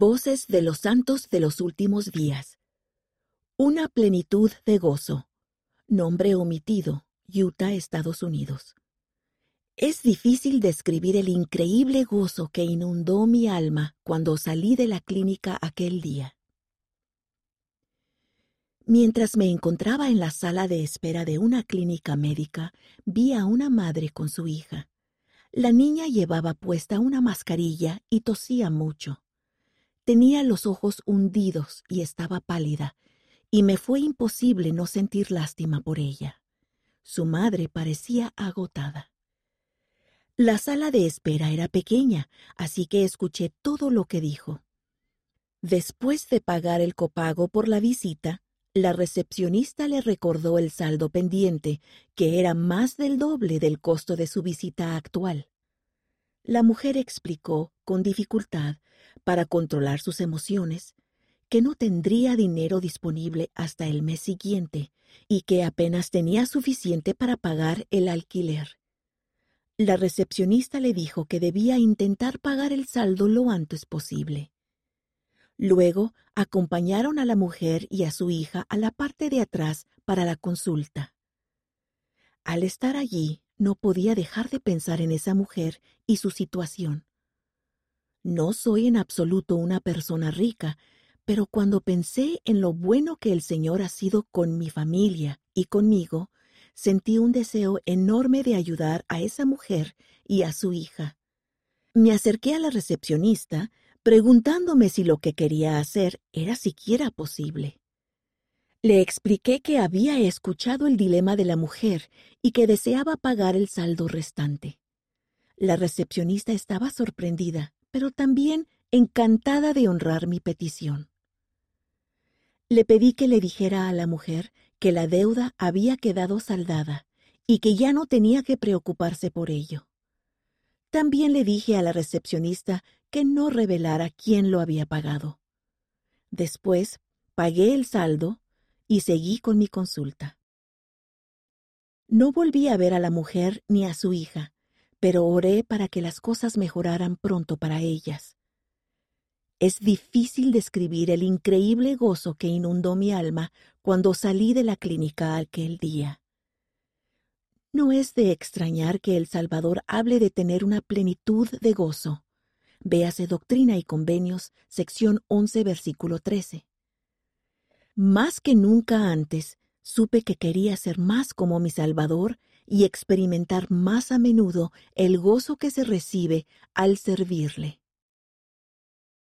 Voces de los Santos de los Últimos Días. Una plenitud de gozo. Nombre omitido. Utah, Estados Unidos. Es difícil describir el increíble gozo que inundó mi alma cuando salí de la clínica aquel día. Mientras me encontraba en la sala de espera de una clínica médica, vi a una madre con su hija. La niña llevaba puesta una mascarilla y tosía mucho. Tenía los ojos hundidos y estaba pálida, y me fue imposible no sentir lástima por ella. Su madre parecía agotada. La sala de espera era pequeña, así que escuché todo lo que dijo. Después de pagar el copago por la visita, la recepcionista le recordó el saldo pendiente, que era más del doble del costo de su visita actual. La mujer explicó, con dificultad, para controlar sus emociones, que no tendría dinero disponible hasta el mes siguiente y que apenas tenía suficiente para pagar el alquiler. La recepcionista le dijo que debía intentar pagar el saldo lo antes posible. Luego acompañaron a la mujer y a su hija a la parte de atrás para la consulta. Al estar allí, no podía dejar de pensar en esa mujer y su situación. No soy en absoluto una persona rica, pero cuando pensé en lo bueno que el Señor ha sido con mi familia y conmigo, sentí un deseo enorme de ayudar a esa mujer y a su hija. Me acerqué a la recepcionista preguntándome si lo que quería hacer era siquiera posible. Le expliqué que había escuchado el dilema de la mujer y que deseaba pagar el saldo restante. La recepcionista estaba sorprendida pero también encantada de honrar mi petición. Le pedí que le dijera a la mujer que la deuda había quedado saldada y que ya no tenía que preocuparse por ello. También le dije a la recepcionista que no revelara quién lo había pagado. Después pagué el saldo y seguí con mi consulta. No volví a ver a la mujer ni a su hija, pero oré para que las cosas mejoraran pronto para ellas. Es difícil describir el increíble gozo que inundó mi alma cuando salí de la clínica aquel día. No es de extrañar que el Salvador hable de tener una plenitud de gozo. Véase Doctrina y Convenios, sección 11, versículo 13. Más que nunca antes, supe que quería ser más como mi Salvador y experimentar más a menudo el gozo que se recibe al servirle.